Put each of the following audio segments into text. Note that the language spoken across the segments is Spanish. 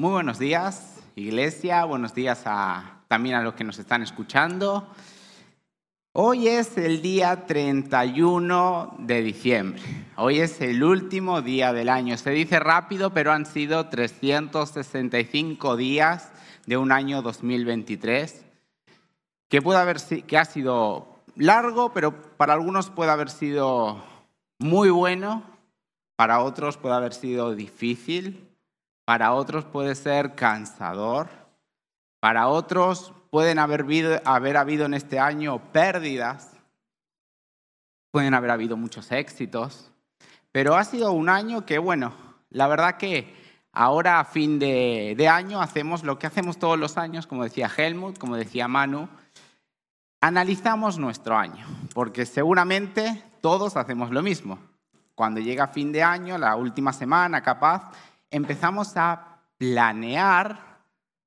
Muy buenos días, iglesia. Buenos días a, también a los que nos están escuchando. Hoy es el día 31 de diciembre. Hoy es el último día del año. Se dice rápido, pero han sido 365 días de un año 2023, que, puede haber, que ha sido largo, pero para algunos puede haber sido muy bueno, para otros puede haber sido difícil, para otros puede ser cansador, para otros pueden haber habido, en este año pérdidas, pueden haber habido muchos éxitos, pero ha sido un año que, bueno, la verdad que ahora a fin de, de año hacemos lo que hacemos todos los años, como decía Helmut, como decía Manu, analizamos nuestro año, porque seguramente todos hacemos lo mismo. Cuando llega fin de año, la última semana capaz, empezamos a planear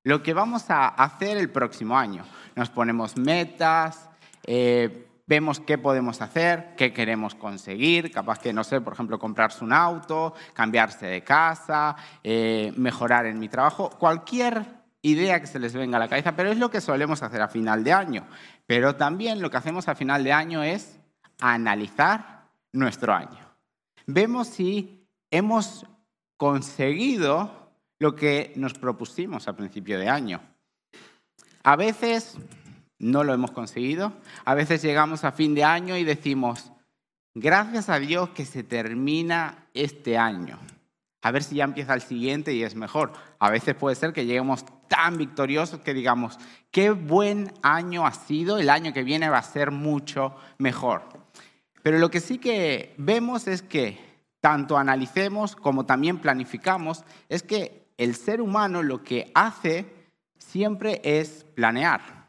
lo que vamos a hacer el próximo año. Nos ponemos metas, eh, vemos qué podemos hacer, qué queremos conseguir, capaz que, no sé, por ejemplo, comprarse un auto, cambiarse de casa, eh, mejorar en mi trabajo, cualquier idea que se les venga a la cabeza, pero es lo que solemos hacer a final de año. Pero también lo que hacemos a final de año es analizar nuestro año vemos si hemos conseguido lo que nos propusimos a principio de año. A veces no lo hemos conseguido, a veces llegamos a fin de año y decimos, gracias a Dios que se termina este año. A ver si ya empieza el siguiente y es mejor. A veces puede ser que lleguemos tan victoriosos que digamos, qué buen año ha sido, el año que viene va a ser mucho mejor. Pero lo que sí que vemos es que tanto analicemos como también planificamos, es que el ser humano lo que hace siempre es planear.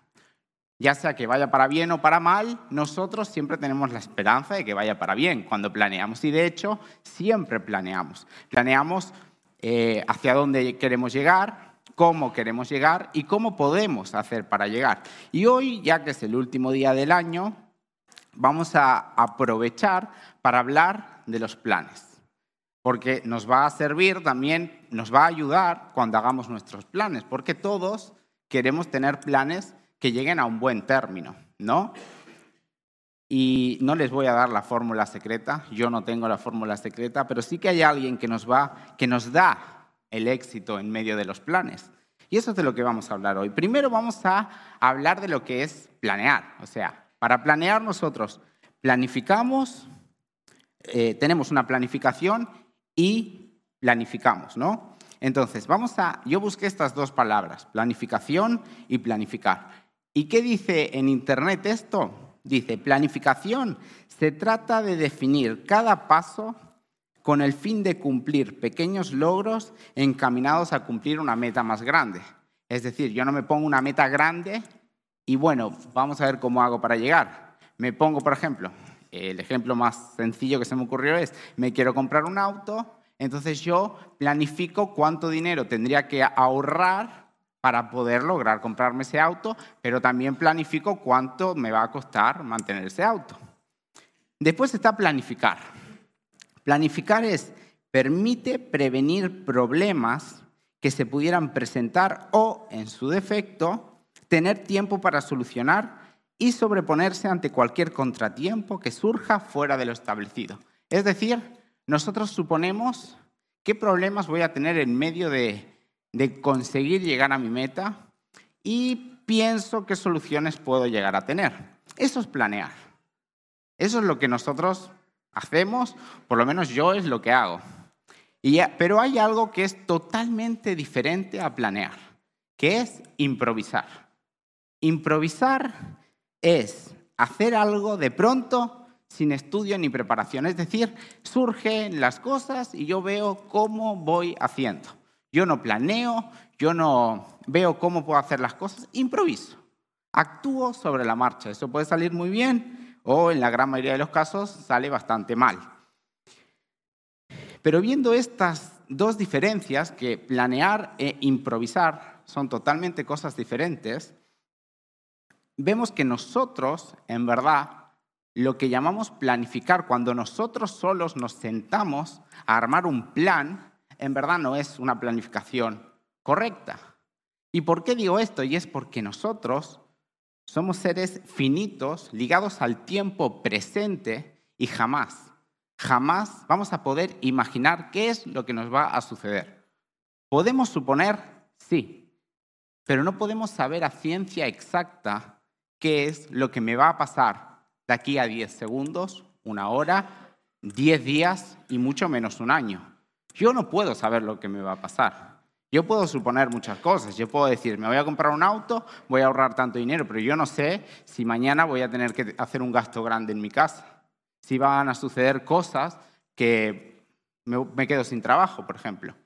Ya sea que vaya para bien o para mal, nosotros siempre tenemos la esperanza de que vaya para bien cuando planeamos. Y de hecho, siempre planeamos. Planeamos eh, hacia dónde queremos llegar, cómo queremos llegar y cómo podemos hacer para llegar. Y hoy, ya que es el último día del año, vamos a aprovechar para hablar de los planes, porque nos va a servir también, nos va a ayudar cuando hagamos nuestros planes, porque todos queremos tener planes que lleguen a un buen término, ¿no? Y no les voy a dar la fórmula secreta, yo no tengo la fórmula secreta, pero sí que hay alguien que nos va, que nos da el éxito en medio de los planes. Y eso es de lo que vamos a hablar hoy. Primero vamos a hablar de lo que es planear, o sea, para planear nosotros planificamos, eh, tenemos una planificación y planificamos, ¿no? Entonces, vamos a, yo busqué estas dos palabras, planificación y planificar. ¿Y qué dice en Internet esto? Dice, planificación se trata de definir cada paso con el fin de cumplir pequeños logros encaminados a cumplir una meta más grande. Es decir, yo no me pongo una meta grande y bueno, vamos a ver cómo hago para llegar. Me pongo, por ejemplo, el ejemplo más sencillo que se me ocurrió es, me quiero comprar un auto, entonces yo planifico cuánto dinero tendría que ahorrar para poder lograr comprarme ese auto, pero también planifico cuánto me va a costar mantener ese auto. Después está planificar. Planificar es, permite prevenir problemas que se pudieran presentar o, en su defecto, tener tiempo para solucionar y sobreponerse ante cualquier contratiempo que surja fuera de lo establecido. Es decir, nosotros suponemos qué problemas voy a tener en medio de, conseguir llegar a mi meta y pienso qué soluciones puedo llegar a tener. Eso es planear. Eso es lo que nosotros hacemos, por lo menos yo es lo que hago. pero hay algo que es totalmente diferente a planear, que es improvisar. Improvisar es hacer algo de pronto sin estudio ni preparación. Es decir, surgen las cosas y yo veo cómo voy haciendo. Yo no planeo, yo no veo cómo puedo hacer las cosas, improviso. Actúo sobre la marcha. Eso puede salir muy bien o en la gran mayoría de los casos sale bastante mal. Pero viendo estas dos diferencias, que planear e improvisar son totalmente cosas diferentes, vemos que nosotros, en verdad, lo que llamamos planificar, cuando nosotros solos nos sentamos a armar un plan, en verdad no es una planificación correcta. ¿Y por qué digo esto? Y es porque nosotros somos seres finitos, ligados al tiempo presente y jamás, jamás vamos a poder imaginar qué es lo que nos va a suceder. Podemos suponer, sí, pero no podemos saber a ciencia exacta qué es lo que me va a pasar de aquí a 10 segundos, una hora, 10 días y mucho menos un año. Yo no puedo saber lo que me va a pasar. Yo puedo suponer muchas cosas. Yo puedo decir, me voy a comprar un auto, voy a ahorrar tanto dinero, pero yo no sé si mañana voy a tener que hacer un gasto grande en mi casa. Si van a suceder cosas que me, quedo sin trabajo, por ejemplo.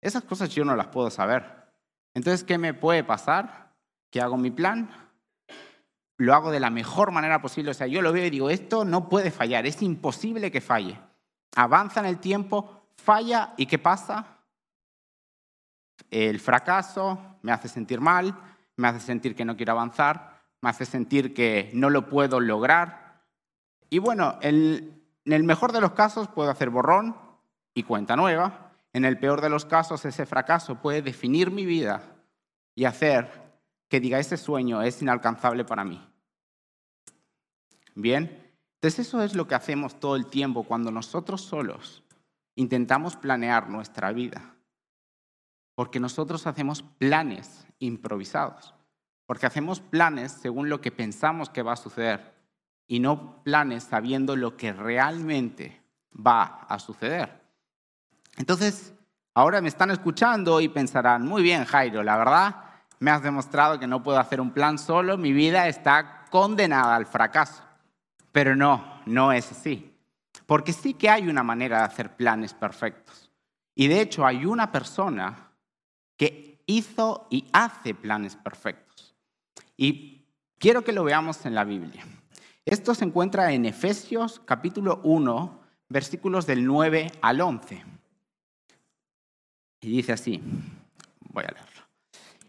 Esas cosas yo no las puedo saber. Entonces, ¿qué me puede pasar? ¿Qué hago mi plan? Lo hago de la mejor manera posible. O sea, yo lo veo y digo, esto no puede fallar, es imposible que falle. Avanza en el tiempo, falla y ¿qué pasa? El fracaso me hace sentir mal, me hace sentir que no quiero avanzar, me hace sentir que no lo puedo lograr. Y bueno, en el mejor de los casos puedo hacer borrón y cuenta nueva. En el peor de los casos, ese fracaso puede definir mi vida y hacer que diga, ese sueño es inalcanzable para mí. Bien, entonces eso es lo que hacemos todo el tiempo cuando nosotros solos intentamos planear nuestra vida. Porque nosotros hacemos planes improvisados. Porque hacemos planes según lo que pensamos que va a suceder y no planes sabiendo lo que realmente va a suceder. Entonces, ahora me están escuchando y pensarán, muy bien Jairo, la verdad, me has demostrado que no puedo hacer un plan solo, mi vida está condenada al fracaso. Pero no, no es así. Porque sí que hay una manera de hacer planes perfectos. Y de hecho hay una persona que hizo y hace planes perfectos. Y quiero que lo veamos en la Biblia. Esto se encuentra en Efesios capítulo 1, versículos del 9 al 11. Y dice así, voy a leerlo.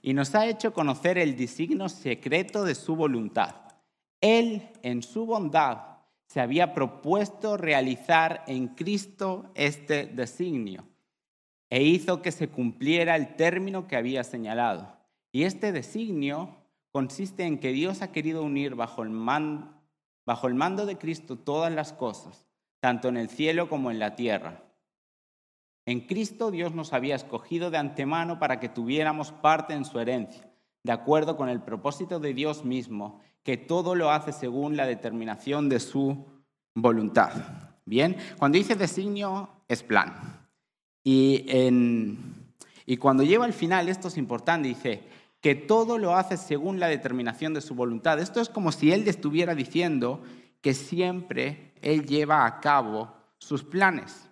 Y nos ha hecho conocer el designio secreto de su voluntad. Él, en su bondad, se había propuesto realizar en Cristo este designio e hizo que se cumpliera el término que había señalado. Y este designio consiste en que Dios ha querido unir bajo el, bajo el mando de Cristo todas las cosas, tanto en el cielo como en la tierra. En Cristo Dios nos había escogido de antemano para que tuviéramos parte en su herencia, de acuerdo con el propósito de Dios mismo, que todo lo hace según la determinación de su voluntad. Bien, cuando dice designio es plan. Y, cuando lleva al final, esto es importante, dice que todo lo hace según la determinación de su voluntad. Esto es como si él estuviera diciendo que siempre él lleva a cabo sus planes.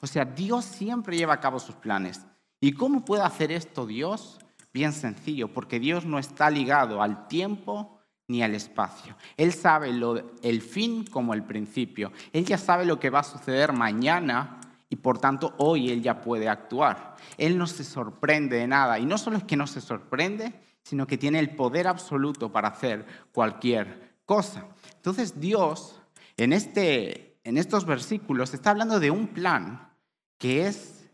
O sea, Dios siempre lleva a cabo sus planes. ¿Y cómo puede hacer esto Dios? Bien sencillo, porque Dios no está ligado al tiempo ni al espacio. Él sabe lo, el fin como el principio. Él ya sabe lo que va a suceder mañana y por tanto hoy Él ya puede actuar. Él no se sorprende de nada y no solo es que no se sorprende, sino que tiene el poder absoluto para hacer cualquier cosa. Entonces Dios en, este, en estos versículos está hablando de un plan que es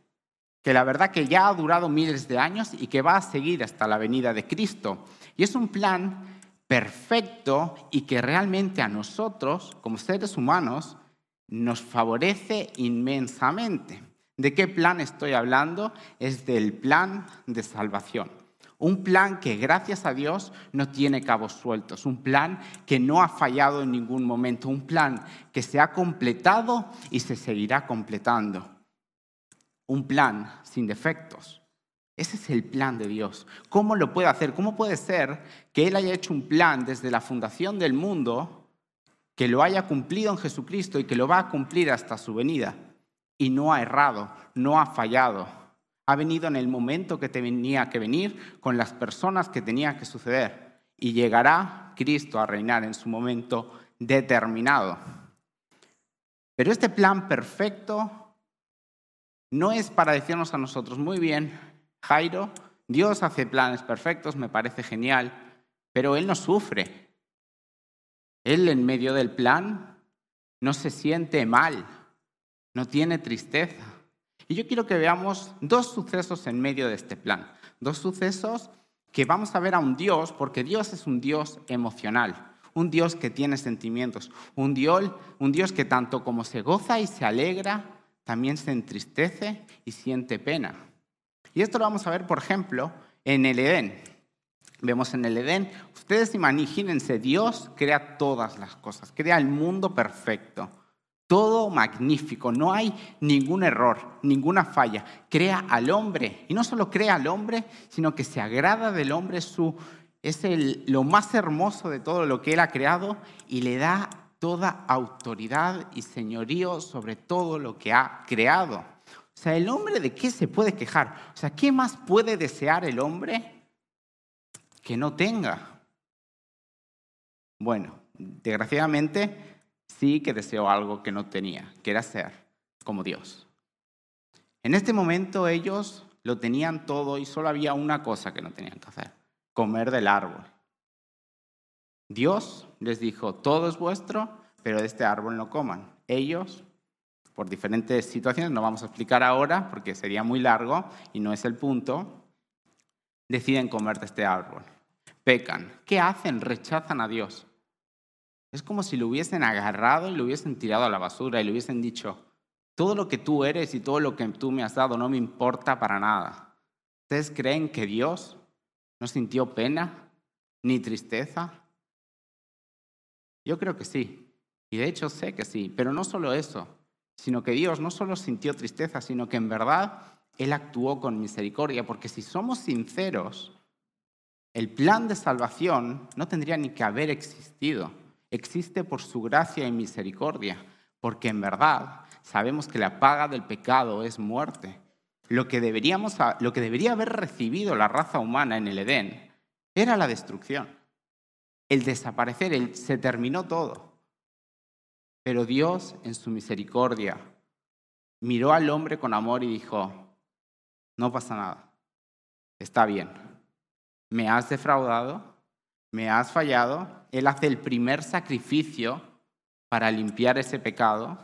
que la verdad que ya ha durado miles de años y que va a seguir hasta la venida de Cristo. Y es un plan perfecto y que realmente a nosotros, como seres humanos, nos favorece inmensamente. ¿De qué plan estoy hablando? Es del plan de salvación. Un plan que gracias a Dios no tiene cabos sueltos, un plan que no ha fallado en ningún momento, un plan que se ha completado y se seguirá completando. Un plan sin defectos. Ese es el plan de Dios. ¿Cómo lo puede hacer? ¿Cómo puede ser que Él haya hecho un plan desde la fundación del mundo que lo haya cumplido en Jesucristo y que lo va a cumplir hasta su venida. Y no ha errado, no ha fallado. Ha venido en el momento que tenía que venir, con las personas que tenía que suceder. Y llegará Cristo a reinar en su momento determinado. Pero este plan perfecto no es para decirnos a nosotros, muy bien, Jairo, Dios hace planes perfectos, me parece genial, pero Él no sufre, él en medio del plan no se siente mal, no tiene tristeza. Y yo quiero que veamos dos sucesos en medio de este plan. Dos sucesos que vamos a ver a un Dios, porque Dios es un Dios emocional, un Dios que tiene sentimientos, un Dios, un Dios que tanto como se goza y se alegra, también se entristece y siente pena. Y esto lo vamos a ver, por ejemplo, en el Edén. Vemos en el Edén, ustedes imagínense, Dios crea todas las cosas, crea el mundo perfecto, todo magnífico, no hay ningún error, ninguna falla. Crea al hombre, y no solo crea al hombre, sino que se agrada del hombre, su, es lo más hermoso de todo lo que él ha creado y le da toda autoridad y señorío sobre todo lo que ha creado. O sea, el hombre de qué se puede quejar? O sea, ¿qué más puede desear el hombre? que no tenga. Bueno, desgraciadamente sí que deseó algo que no tenía, que era ser como Dios. En este momento ellos lo tenían todo y solo había una cosa que no tenían que hacer, comer del árbol. Dios les dijo, todo es vuestro, pero de este árbol no coman. Ellos, por diferentes situaciones, no vamos a explicar ahora porque sería muy largo y no es el punto, deciden comer de este árbol pecan. ¿Qué hacen? Rechazan a Dios. Es como si lo hubiesen agarrado y lo hubiesen tirado a la basura y le hubiesen dicho, todo lo que tú eres y todo lo que tú me has dado no me importa para nada. ¿Ustedes creen que Dios no sintió pena ni tristeza? Yo creo que sí. Y de hecho sé que sí. Pero no solo eso, sino que Dios no solo sintió tristeza, sino que en verdad Él actuó con misericordia. Porque si somos sinceros, el plan de salvación no tendría ni que haber existido. Existe por su gracia y misericordia, porque en verdad sabemos que la paga del pecado es muerte. Lo que, deberíamos, lo que debería haber recibido la raza humana en el Edén era la destrucción, el desaparecer, el, se terminó todo. Pero Dios, en su misericordia, miró al hombre con amor y dijo, no pasa nada, está bien me has defraudado, me has fallado. Él hace el primer sacrificio para limpiar ese pecado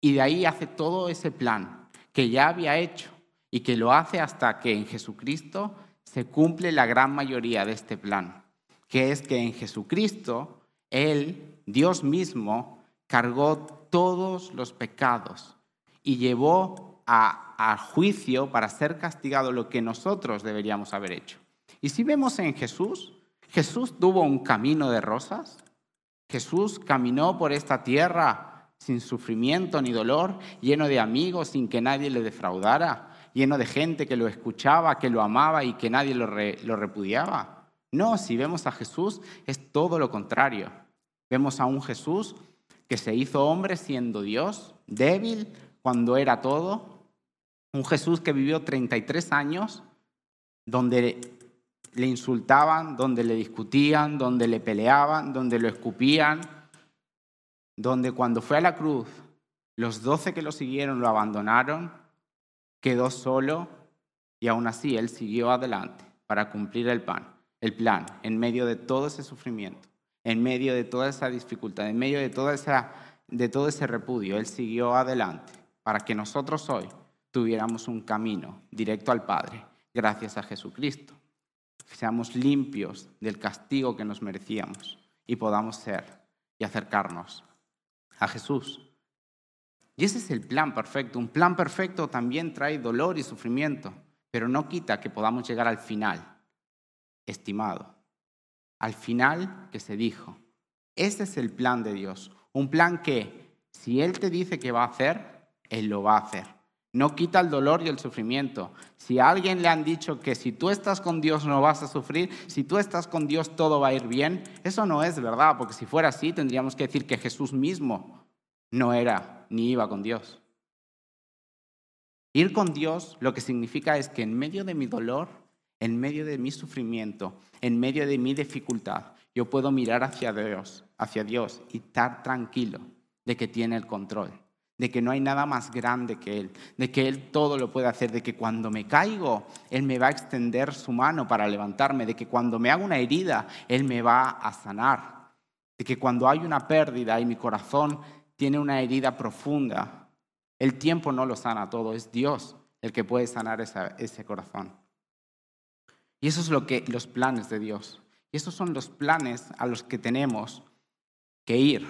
y de ahí hace todo ese plan que ya había hecho y que lo hace hasta que en Jesucristo se cumple la gran mayoría de este plan, que es que en Jesucristo Él, Dios mismo, cargó todos los pecados y llevó a, juicio para ser castigado lo que nosotros deberíamos haber hecho. Y si vemos en Jesús, Jesús tuvo un camino de rosas. Jesús caminó por esta tierra sin sufrimiento ni dolor, lleno de amigos, sin que nadie le defraudara, lleno de gente que lo escuchaba, que lo amaba y que nadie lo repudiaba. No, si vemos a Jesús es todo lo contrario. Vemos a un Jesús que se hizo hombre siendo Dios, débil cuando era todo. Un Jesús que vivió 33 años, donde le insultaban, donde le discutían, donde le peleaban, donde lo escupían, donde cuando fue a la cruz, los doce que lo siguieron lo abandonaron, quedó solo y aún así él siguió adelante para cumplir el pan, el plan, en medio de todo ese sufrimiento, en medio de toda esa dificultad, en medio de, toda esa, de todo ese repudio, él siguió adelante para que nosotros hoy tuviéramos un camino directo al Padre, gracias a Jesucristo seamos limpios del castigo que nos merecíamos y podamos ser y acercarnos a Jesús. Y ese es el plan perfecto. Un plan perfecto también trae dolor y sufrimiento, pero no quita que podamos llegar al final, estimado. Al final que se dijo. Ese es el plan de Dios. Un plan que si Él te dice que va a hacer, Él lo va a hacer. No quita el dolor y el sufrimiento. Si a alguien le han dicho que si tú estás con Dios no vas a sufrir, si tú estás con Dios todo va a ir bien, eso no es verdad, porque si fuera así tendríamos que decir que Jesús mismo no era ni iba con Dios. Ir con Dios lo que significa es que en medio de mi dolor, en medio de mi sufrimiento, en medio de mi dificultad, yo puedo mirar hacia Dios, hacia Dios y estar tranquilo de que tiene el control de que no hay nada más grande que Él, de que Él todo lo puede hacer, de que cuando me caigo, Él me va a extender su mano para levantarme, de que cuando me hago una herida, Él me va a sanar, de que cuando hay una pérdida y mi corazón tiene una herida profunda, el tiempo no lo sana todo, es Dios el que puede sanar ese corazón. Y eso es lo que los planes de Dios. Y esos son los planes a los que tenemos que ir.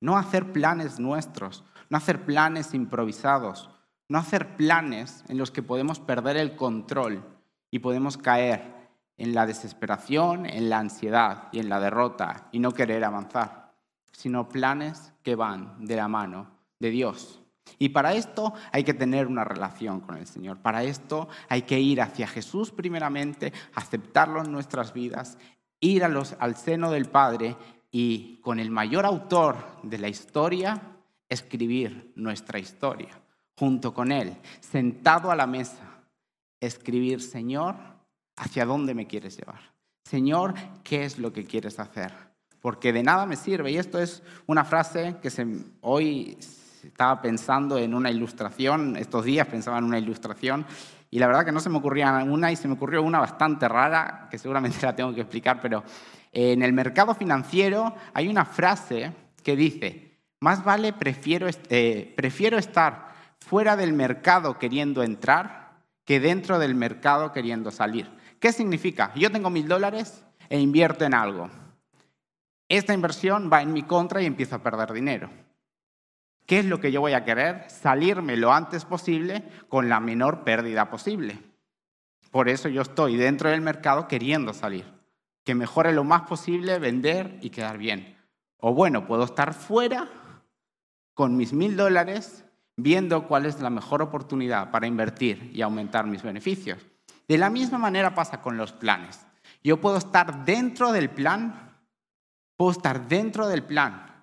No hacer planes nuestros, no hacer planes improvisados, no hacer planes en los que podemos perder el control y podemos caer en la desesperación, en la ansiedad y en la derrota y no querer avanzar, sino planes que van de la mano de Dios. Y para esto hay que tener una relación con el Señor. Para esto hay que ir hacia Jesús primeramente, aceptarlo en nuestras vidas, ir a los, al seno del Padre y con el mayor autor de la historia, escribir nuestra historia. Junto con Él, sentado a la mesa, escribir, Señor, ¿hacia dónde me quieres llevar? Señor, ¿qué es lo que quieres hacer? Porque de nada me sirve. Y esto es una frase que se, hoy estaba pensando en una ilustración, estos días pensaba en una ilustración, y la verdad que no se me ocurría una y se me ocurrió una bastante rara, que seguramente la tengo que explicar, pero en el mercado financiero hay una frase que dice, más vale prefiero, eh, prefiero estar fuera del mercado queriendo entrar que dentro del mercado queriendo salir. ¿Qué significa? Yo tengo mil dólares e invierto en algo. Esta inversión va en mi contra y empiezo a perder dinero. ¿Qué es lo que yo voy a querer? Salirme lo antes posible con la menor pérdida posible. Por eso yo estoy dentro del mercado queriendo salir. Que mejore lo más posible, vender y quedar bien. O bueno, puedo estar fuera con mis mil dólares viendo cuál es la mejor oportunidad para invertir y aumentar mis beneficios. De la misma manera pasa con los planes. Yo puedo estar dentro del plan, puedo estar dentro del plan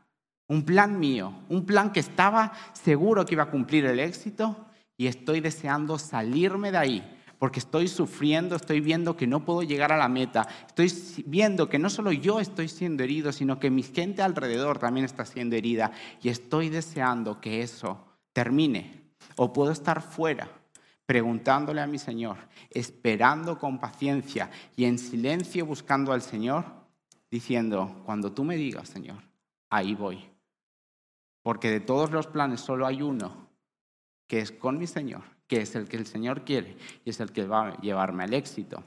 un plan mío, un plan que estaba seguro que iba a cumplir el éxito y estoy deseando salirme de ahí porque estoy sufriendo, estoy viendo que no puedo llegar a la meta, estoy viendo que no solo yo estoy siendo herido, sino que mi gente alrededor también está siendo herida y estoy deseando que eso termine. O puedo estar fuera preguntándole a mi Señor, esperando con paciencia y en silencio buscando al Señor, diciendo, cuando tú me digas, Señor, ahí voy. Porque de todos los planes solo hay uno, que es con mi Señor, que es el que el Señor quiere y es el que va a llevarme al éxito.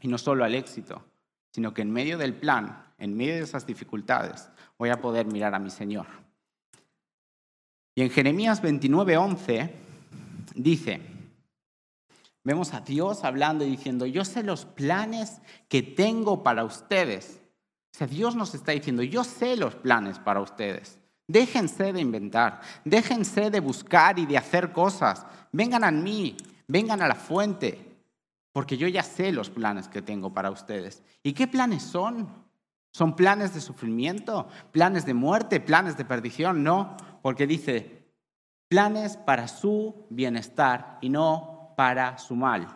Y no solo al éxito, sino que en medio del plan, en medio de esas dificultades, voy a poder mirar a mi Señor. Y en Jeremías 29:11 dice, vemos a Dios hablando y diciendo, yo sé los planes que tengo para ustedes. O sea, Dios nos está diciendo, yo sé los planes para ustedes. Déjense de inventar, déjense de buscar y de hacer cosas. Vengan a mí, vengan a la fuente, porque yo ya sé los planes que tengo para ustedes. ¿Y qué planes son? ¿Son planes de sufrimiento? ¿Planes de muerte? ¿Planes de perdición? No, porque dice, planes para su bienestar y no para su mal.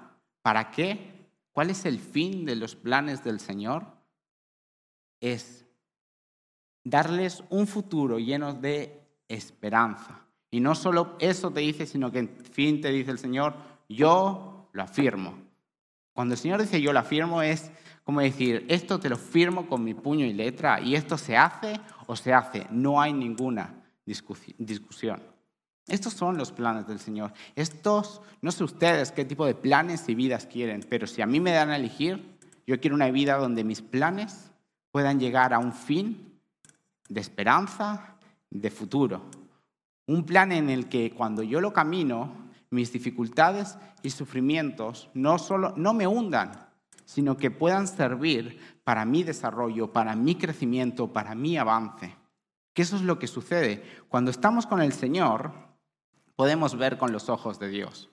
¿Para qué? ¿Cuál es el fin de los planes del Señor? Es darles un futuro lleno de esperanza. Y no solo eso te dice, sino que en fin te dice el Señor, yo lo afirmo. Cuando el Señor dice yo lo afirmo es como decir, esto te lo firmo con mi puño y letra y esto se hace o se hace. No hay ninguna discusión. Estos son los planes del Señor. Estos, no sé ustedes qué tipo de planes y vidas quieren, pero si a mí me dan a elegir, yo quiero una vida donde mis planes puedan llegar a un fin de esperanza, de futuro. Un plan en el que cuando yo lo camino, mis dificultades y sufrimientos no solo no me hundan, sino que puedan servir para mi desarrollo, para mi crecimiento, para mi avance. Que eso es lo que sucede. Cuando estamos con el Señor, podemos ver con los ojos de Dios.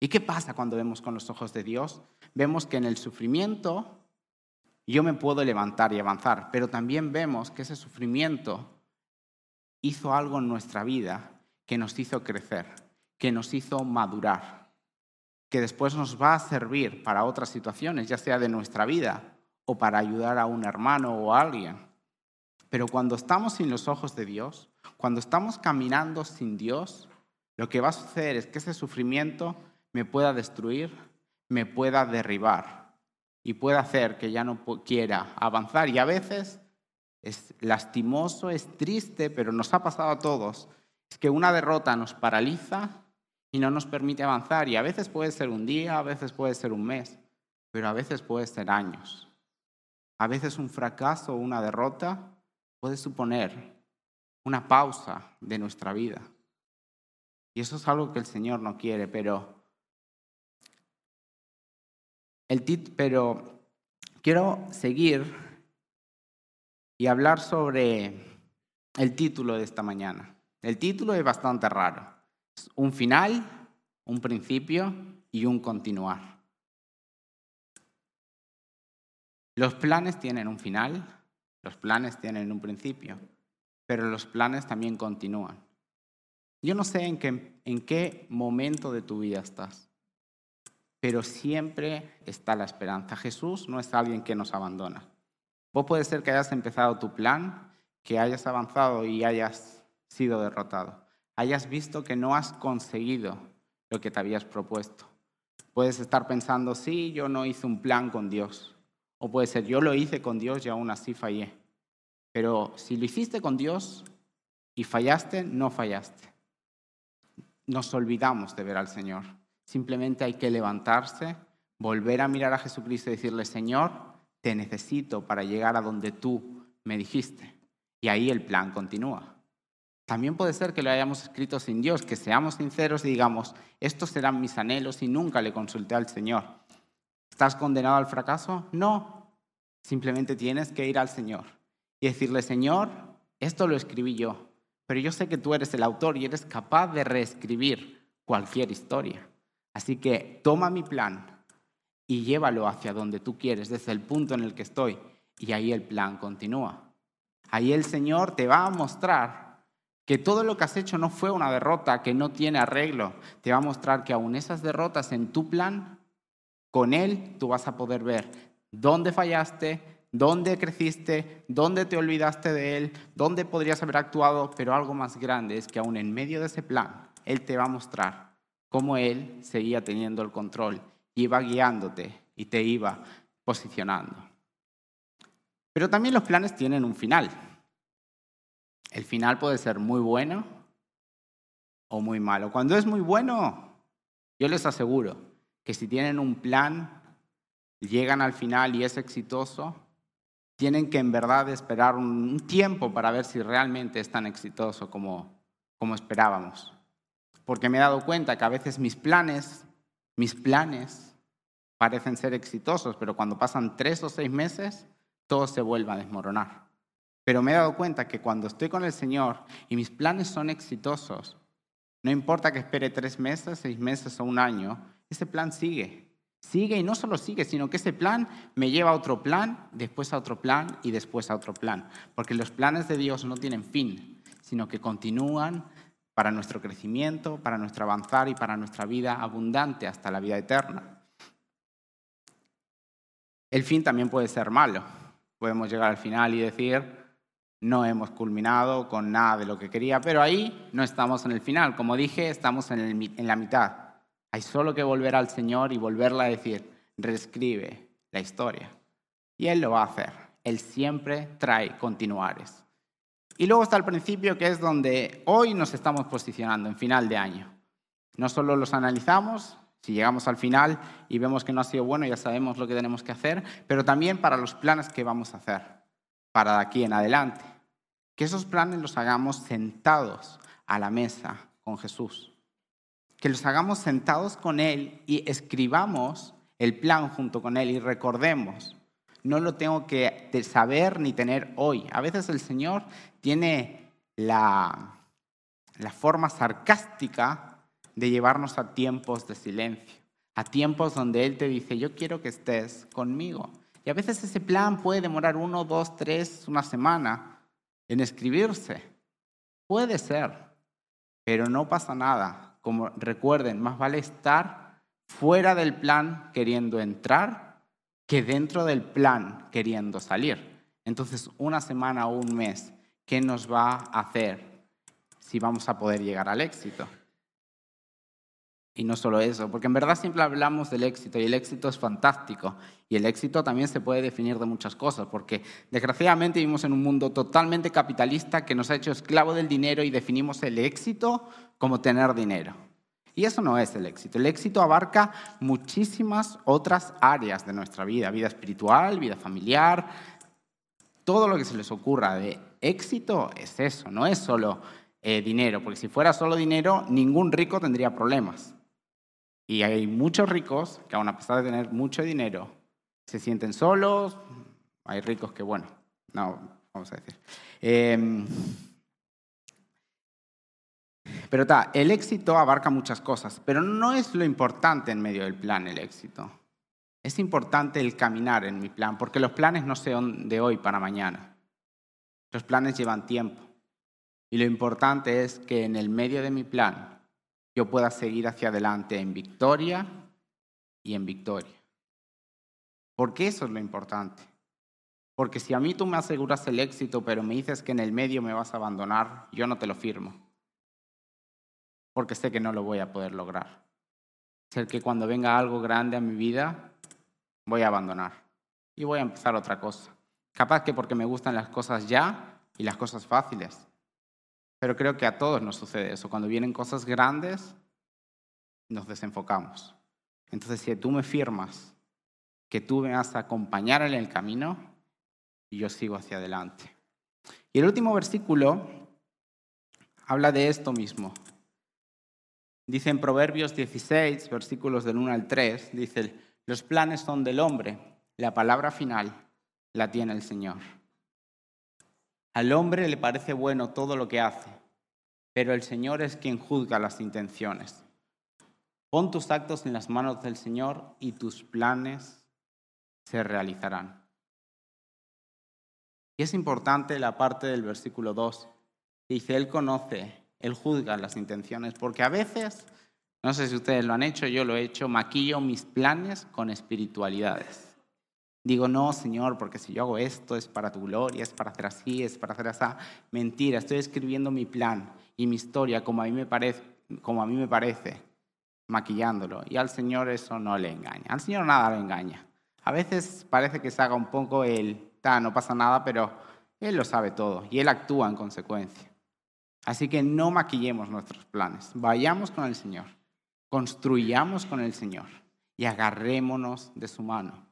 ¿Y qué pasa cuando vemos con los ojos de Dios? Vemos que en el sufrimiento yo me puedo levantar y avanzar, pero también vemos que ese sufrimiento hizo algo en nuestra vida que nos hizo crecer, que nos hizo madurar, que después nos va a servir para otras situaciones, ya sea de nuestra vida o para ayudar a un hermano o a alguien. Pero cuando estamos sin los ojos de Dios, cuando estamos caminando sin Dios, lo que va a suceder es que ese sufrimiento me pueda destruir, me pueda derribar y puede hacer que ya no quiera avanzar. Y a veces es lastimoso, es triste, pero nos ha pasado a todos. Es que una derrota nos paraliza y no nos permite avanzar. Y a veces puede ser un día, a veces puede ser un mes. pero a veces puede ser años. A veces un fracaso o una derrota puede suponer una pausa de nuestra vida. Y eso es algo que el Señor no quiere, pero, el pero quiero seguir y hablar sobre el título de esta mañana. El título es bastante raro. un final, un principio y un continuar. Los planes tienen un final, los planes tienen un principio, pero los planes también continúan. Yo no sé en qué, en qué momento de tu vida estás, pero siempre está la esperanza. Jesús no es alguien que nos abandona. Vos puede ser que hayas empezado tu plan, que hayas avanzado y hayas sido derrotado, hayas visto que no has conseguido lo que te habías propuesto. Puedes estar pensando, sí, yo no hice un plan con Dios. O puede ser, yo lo hice con Dios y aún así fallé. Pero si lo hiciste con Dios y fallaste, no fallaste. Nos olvidamos de ver al Señor. Simplemente hay que levantarse, volver a mirar a Jesucristo y decirle, Señor, te necesito para llegar a donde tú me dijiste. Y ahí el plan continúa. También puede ser que lo hayamos escrito sin Dios, que seamos sinceros y digamos, estos serán mis anhelos y nunca le consulté al Señor. ¿Estás condenado al fracaso? No. Simplemente tienes que ir al Señor y decirle, Señor, esto lo escribí yo, pero yo sé que tú eres el autor y eres capaz de reescribir cualquier historia. Así que toma mi plan y llévalo hacia donde tú quieres, desde el punto en el que estoy. Y ahí el plan continúa. Ahí el Señor te va a mostrar que todo lo que has hecho no fue una derrota, que no tiene arreglo. Te va a mostrar que aún esas derrotas en tu plan, con Él tú vas a poder ver dónde fallaste, dónde creciste, dónde te olvidaste de Él, dónde podrías haber actuado, pero algo más grande es que aún en medio de ese plan, Él te va a mostrar cómo Él seguía teniendo el control, iba guiándote y te iba posicionando. Pero también los planes tienen un final. El final puede ser muy bueno o muy malo. Cuando es muy bueno, yo les aseguro que si tienen un plan, llegan al final y es exitoso, tienen que en verdad esperar un tiempo para ver si realmente es tan exitoso como, como esperábamos. Porque me he dado cuenta que a veces mis planes, mis planes parecen ser exitosos, pero cuando pasan tres o seis meses, todo se vuelve a desmoronar. Pero me he dado cuenta que cuando estoy con el Señor y mis planes son exitosos, no importa que espere tres meses, seis meses o un año, ese plan sigue. Sigue y no solo sigue, sino que ese plan me lleva a otro plan, después a otro plan y después a otro plan. Porque los planes de Dios no tienen fin, sino que continúan para nuestro crecimiento, para nuestro avanzar y para nuestra vida abundante hasta la vida eterna. El fin también puede ser malo. Podemos llegar al final y decir, no hemos culminado con nada de lo que quería, pero ahí no estamos en el final. Como dije, estamos en, la mitad. Hay solo que volver al Señor y volverla a decir, reescribe la historia. Y Él lo va a hacer. Él siempre trae continuares. Y luego está el principio que es donde hoy nos estamos posicionando, en final de año. No solo los analizamos, si llegamos al final y vemos que no ha sido bueno, ya sabemos lo que tenemos que hacer, pero también para los planes que vamos a hacer para de aquí en adelante. Que esos planes los hagamos sentados a la mesa con Jesús que los hagamos sentados con Él y escribamos el plan junto con Él y recordemos, no lo tengo que saber ni tener hoy. A veces el Señor tiene la, forma sarcástica de llevarnos a tiempos de silencio, a tiempos donde Él te dice, yo quiero que estés conmigo. Y a veces ese plan puede demorar uno, dos, tres, una semana en escribirse. Puede ser, pero no pasa nada como recuerden, más vale estar fuera del plan queriendo entrar que dentro del plan queriendo salir. Entonces, una semana o un mes, ¿qué nos va a hacer si vamos a poder llegar al éxito? Y no solo eso, porque en verdad siempre hablamos del éxito y el éxito es fantástico. Y el éxito también se puede definir de muchas cosas, porque desgraciadamente vivimos en un mundo totalmente capitalista que nos ha hecho esclavo del dinero y definimos el éxito como tener dinero. Y eso no es el éxito. El éxito abarca muchísimas otras áreas de nuestra vida, vida espiritual, vida familiar, todo lo que se les ocurra de éxito es eso, no es solo eh, dinero, porque si fuera solo dinero, ningún rico tendría problemas. Y hay muchos ricos que aun a pesar de tener mucho dinero, se sienten solos, hay ricos que, bueno, no, vamos a decir. Em, pero está, el éxito abarca muchas cosas, pero no es lo importante en medio del plan el éxito. Es importante el caminar en mi plan, porque los planes no son de hoy para mañana. Los planes llevan tiempo. Y lo importante es que en el medio de mi plan yo pueda seguir hacia adelante en victoria y en victoria. Porque eso es lo importante. Porque si a mí tú me aseguras el éxito, pero me dices que en el medio me vas a abandonar, yo no te lo firmo. Porque sé que no lo voy a poder lograr. Sé que cuando venga algo grande a mi vida, voy a abandonar y voy a empezar otra cosa. Capaz que porque me gustan las cosas ya y las cosas fáciles. Pero creo que a todos nos sucede eso. Cuando vienen cosas grandes, nos desenfocamos. Entonces, si tú me firmas que tú me vas a acompañar en el camino, yo sigo hacia adelante. Y el último versículo habla de esto mismo. Dice en Proverbios 16, versículos del 1 al 3, dice, los planes son del hombre, la palabra final la tiene el Señor. Al hombre le parece bueno todo lo que hace, pero el Señor es quien juzga las intenciones. Pon tus actos en las manos del Señor y tus planes se realizarán. Y es importante la parte del versículo 2. Dice, Él conoce, Él juzga las intenciones, porque a veces no sé si ustedes lo han hecho, yo lo he hecho, maquillo mis planes con espiritualidades. Digo, no, Señor, porque si yo hago esto es para tu gloria, es para hacer así, es para hacer así. Mentira, estoy escribiendo mi plan y mi historia como a mí me parece, como a mí me parece maquillándolo. Y al Señor eso no le engaña. Al Señor nada le engaña. A veces parece que se haga un poco el, ta, no pasa nada, pero Él lo sabe todo y Él actúa en consecuencia. Así que no maquillemos nuestros planes, vayamos con el Señor construyamos con el Señor y agarrémonos de su mano.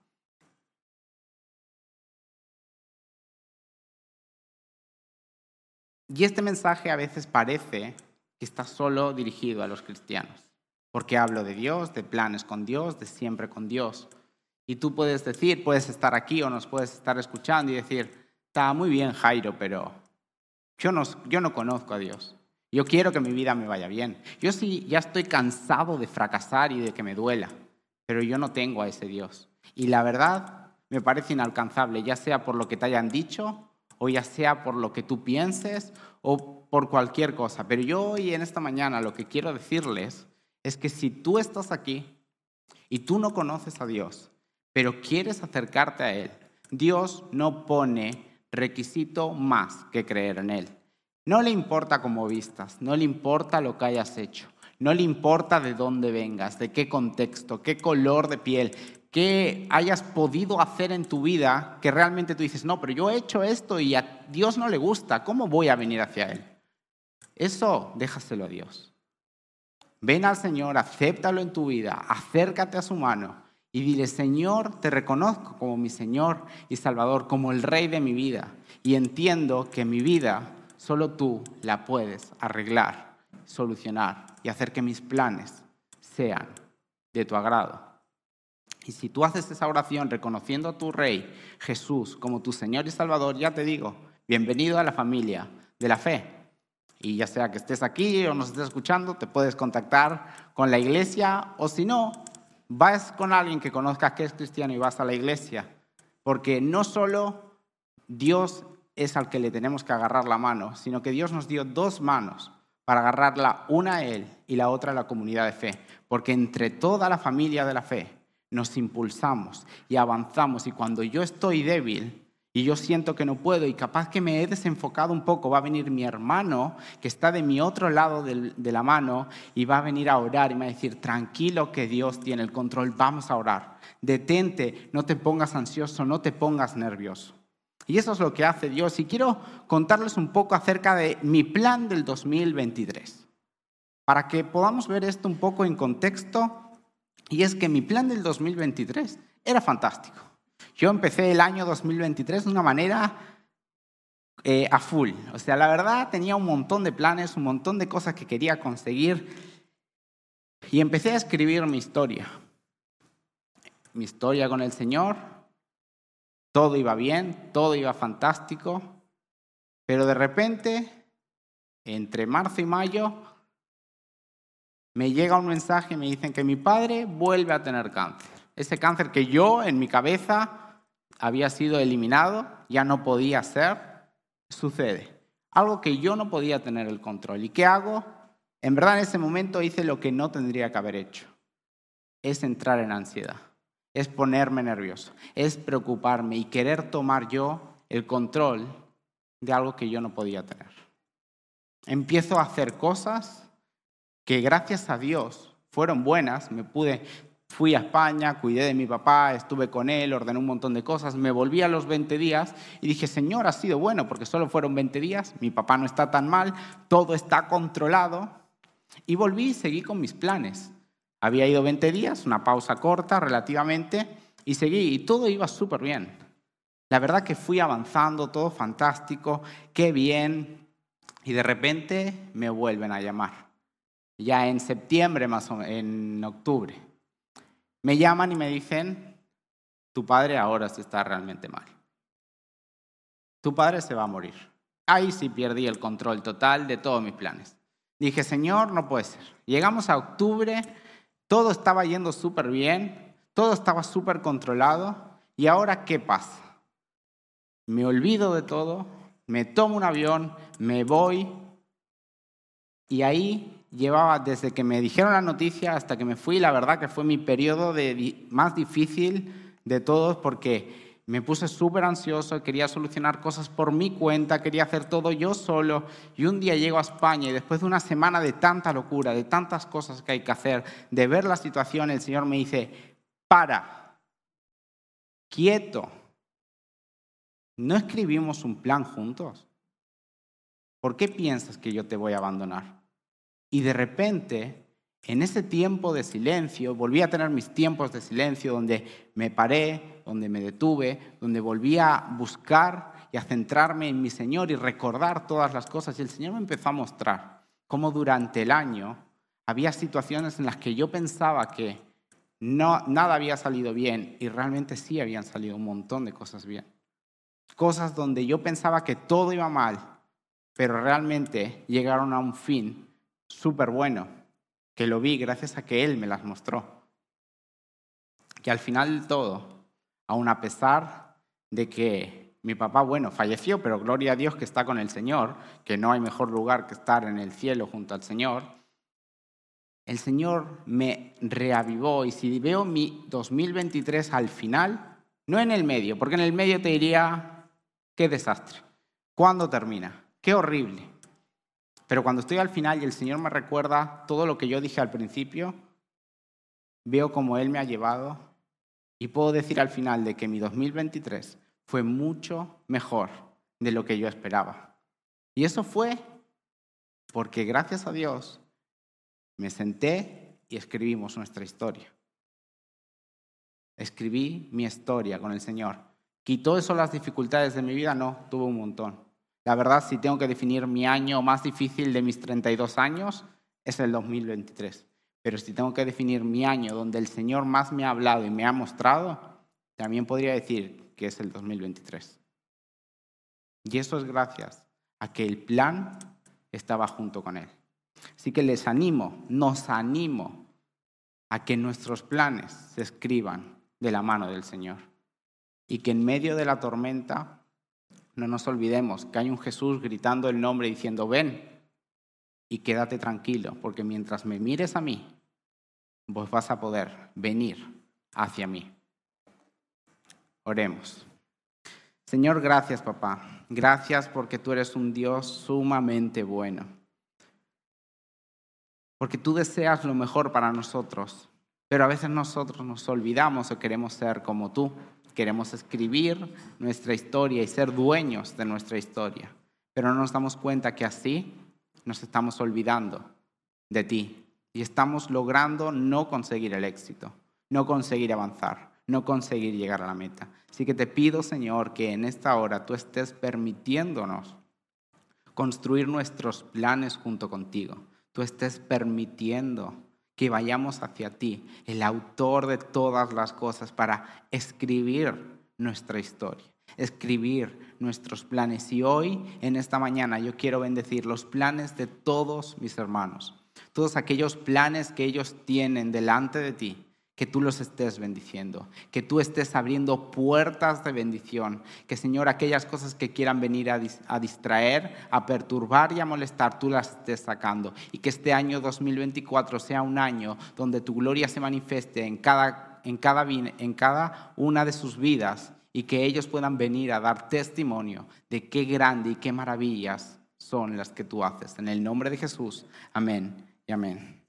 Y este mensaje a veces parece que está solo dirigido a los cristianos, porque hablo de Dios, de planes con Dios, de siempre con Dios. Y tú puedes decir, puedes estar aquí o nos puedes estar escuchando y decir, está muy bien Jairo, pero yo no, yo no conozco a Dios. Yo quiero que mi vida me vaya bien. Yo sí ya estoy cansado de fracasar y de que me duela, pero yo no tengo a ese Dios. Y la verdad me parece inalcanzable, ya sea por lo que te hayan dicho o ya sea por lo que tú pienses o por cualquier cosa. Pero yo hoy en esta mañana lo que quiero decirles es que si tú estás aquí y tú no conoces a Dios, pero quieres acercarte a Él, Dios no pone requisito más que creer en Él. No le importa cómo vistas, no le importa lo que hayas hecho, no le importa de dónde vengas, de qué contexto, qué color de piel, qué hayas podido hacer en tu vida que realmente tú dices, no, pero yo he hecho esto y a Dios no le gusta, ¿cómo voy a venir hacia Él? Eso déjaselo a Dios. Ven al Señor, acéptalo en tu vida, acércate a su mano y dile, Señor, te reconozco como mi Señor y Salvador, como el Rey de mi vida. Y entiendo que mi vida Solo tú la puedes arreglar, solucionar y hacer que mis planes sean de tu agrado. Y si tú haces esa oración reconociendo a tu Rey Jesús como tu Señor y Salvador, ya te digo, bienvenido a la familia de la fe. Y ya sea que estés aquí o nos estés escuchando, te puedes contactar con la iglesia o si no, vas con alguien que conozcas que es cristiano y vas a la iglesia. Porque no solo Dios es al que le tenemos que agarrar la mano, sino que Dios nos dio dos manos para agarrarla, una a Él y la otra a la comunidad de fe, porque entre toda la familia de la fe nos impulsamos y avanzamos y cuando yo estoy débil y yo siento que no puedo y capaz que me he desenfocado un poco, va a venir mi hermano que está de mi otro lado de la mano y va a venir a orar y me va a decir, tranquilo que Dios tiene el control, vamos a orar, detente, no te pongas ansioso, no te pongas nervioso. Y eso es lo que hace Dios. Y quiero contarles un poco acerca de mi plan del 2023. para que podamos ver esto un poco en contexto, y es que mi plan del 2023 era fantástico. Yo empecé el año 2023 de una manera eh, a full. O sea, la verdad tenía un montón de planes, un montón de cosas que quería conseguir y empecé a escribir mi historia. Mi historia con el Señor. Todo iba bien, todo iba fantástico, pero de repente, entre marzo y mayo, me llega un mensaje y me dicen que mi padre vuelve a tener cáncer. Ese cáncer que yo en mi cabeza había sido eliminado, ya no podía ser, sucede. Algo que yo no podía tener el control. ¿Y qué hago? En verdad en ese momento hice lo que no tendría que haber hecho. Es entrar en ansiedad, es ponerme nervioso, es preocuparme y querer tomar yo el control de algo que yo no podía tener. Empiezo a hacer cosas que gracias a Dios fueron buenas, me pude Fui a España, cuidé de mi papá, estuve con él, ordené un montón de cosas, me volví a los 20 días y dije, Señor, ha sido bueno porque solo fueron 20 días, mi papá no está tan mal, todo está controlado. Y volví y seguí con mis planes. Había ido 20 días, una pausa corta relativamente, y seguí y todo iba súper bien. La verdad que fui avanzando, todo fantástico, qué bien. Y de repente me vuelven a llamar. Ya en septiembre, más o menos, en octubre. Me llaman y me dicen, tu padre ahora sí está realmente mal. Tu padre se va a morir. Ahí sí perdí el control total de todos mis planes. Dije, Señor, no puede ser. Llegamos a octubre, todo estaba yendo súper bien, todo estaba súper controlado. ¿Y ahora qué pasa? Me olvido de todo, me tomo un avión, me voy y ahí llevaba desde que me dijeron la noticia hasta que me fui, la verdad que fue mi periodo más difícil de todos porque me puse súper ansioso, quería solucionar cosas por mi cuenta, quería hacer todo yo solo y un día llego a España y después de una semana de tanta locura, de tantas cosas que hay que hacer, de ver la situación, el Señor me dice, para, quieto, ¿no escribimos un plan juntos? ¿Por qué piensas que yo te voy a abandonar? Y de repente, en ese tiempo de silencio, volví a tener mis tiempos de silencio donde me paré, donde me detuve, donde volví a buscar y a centrarme en mi Señor y recordar todas las cosas. Y el Señor me empezó a mostrar cómo durante el año había situaciones en las que yo pensaba que no, nada había salido bien y realmente sí habían salido un montón de cosas bien. Cosas donde yo pensaba que todo iba mal, pero realmente llegaron a un fin súper bueno, que lo vi gracias a que Él me las mostró. Que al final de todo, aun a pesar de que mi papá, bueno, falleció, pero gloria a Dios que está con el Señor, que no hay mejor lugar que estar en el cielo junto al Señor, el Señor me reavivó y si veo mi 2023 al final, no en el medio, porque en el medio te diría, qué desastre, ¿cuándo termina? Qué horrible. Pero cuando estoy al final y el Señor me recuerda todo lo que yo dije al principio, veo cómo Él me ha llevado y puedo decir al final de que mi 2023 fue mucho mejor de lo que yo esperaba. Y eso fue porque gracias a Dios me senté y escribimos nuestra historia. Escribí mi historia con el Señor. ¿Quitó eso las dificultades de mi vida? No, tuvo un montón. La verdad, si tengo que definir mi año más difícil de mis 32 años, es el 2023. Pero si tengo que definir mi año donde el Señor más me ha hablado y me ha mostrado, también podría decir que es el 2023. Y eso es gracias a que el plan estaba junto con Él. Así que les animo, nos animo a que nuestros planes se escriban de la mano del Señor y que en medio de la tormenta no nos olvidemos que hay un Jesús gritando el nombre diciendo, ven y quédate tranquilo, porque mientras me mires a mí, vos vas a poder venir hacia mí. Oremos. Señor, gracias papá. Gracias porque tú eres un Dios sumamente bueno. Porque tú deseas lo mejor para nosotros, pero a veces nosotros nos olvidamos o queremos ser como tú. Queremos escribir nuestra historia y ser dueños de nuestra historia, pero no nos damos cuenta que así nos estamos olvidando de ti y estamos logrando no conseguir el éxito, no conseguir avanzar, no conseguir llegar a la meta. Así que te pido, Señor, que en esta hora tú estés permitiéndonos construir nuestros planes junto contigo. Tú estés permitiendo que vayamos hacia ti, el autor de todas las cosas, para escribir nuestra historia, escribir nuestros planes. Y hoy, en esta mañana, yo quiero bendecir los planes de todos mis hermanos, todos aquellos planes que ellos tienen delante de ti que tú los estés bendiciendo, que tú estés abriendo puertas de bendición, que Señor, aquellas cosas que quieran venir a, distraer, a perturbar y a molestar, tú las estés sacando. Y que este año 2024 sea un año donde tu gloria se manifieste en cada, en cada, en cada una de sus vidas y que ellos puedan venir a dar testimonio de qué grande y qué maravillas son las que tú haces. En el nombre de Jesús, amén y amén.